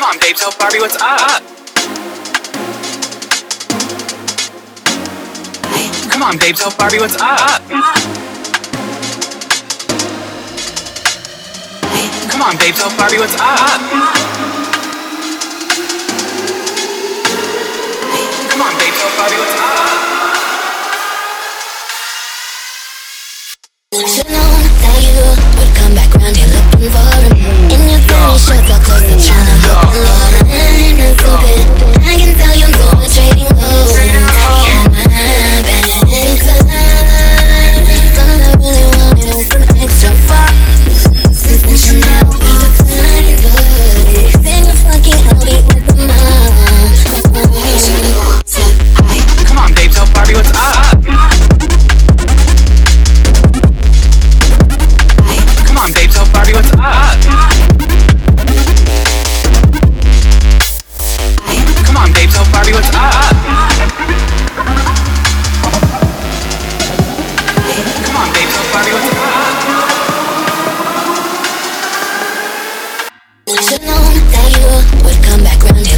Come on, babe, tell Barbie what's up. Come on, babe, tell Barbie what's up. Come on, babe, tell Barbie what's up. Come on, babe, tell Barbie what's up. I Should've known that you would come back round here looking for me. known that you would come back round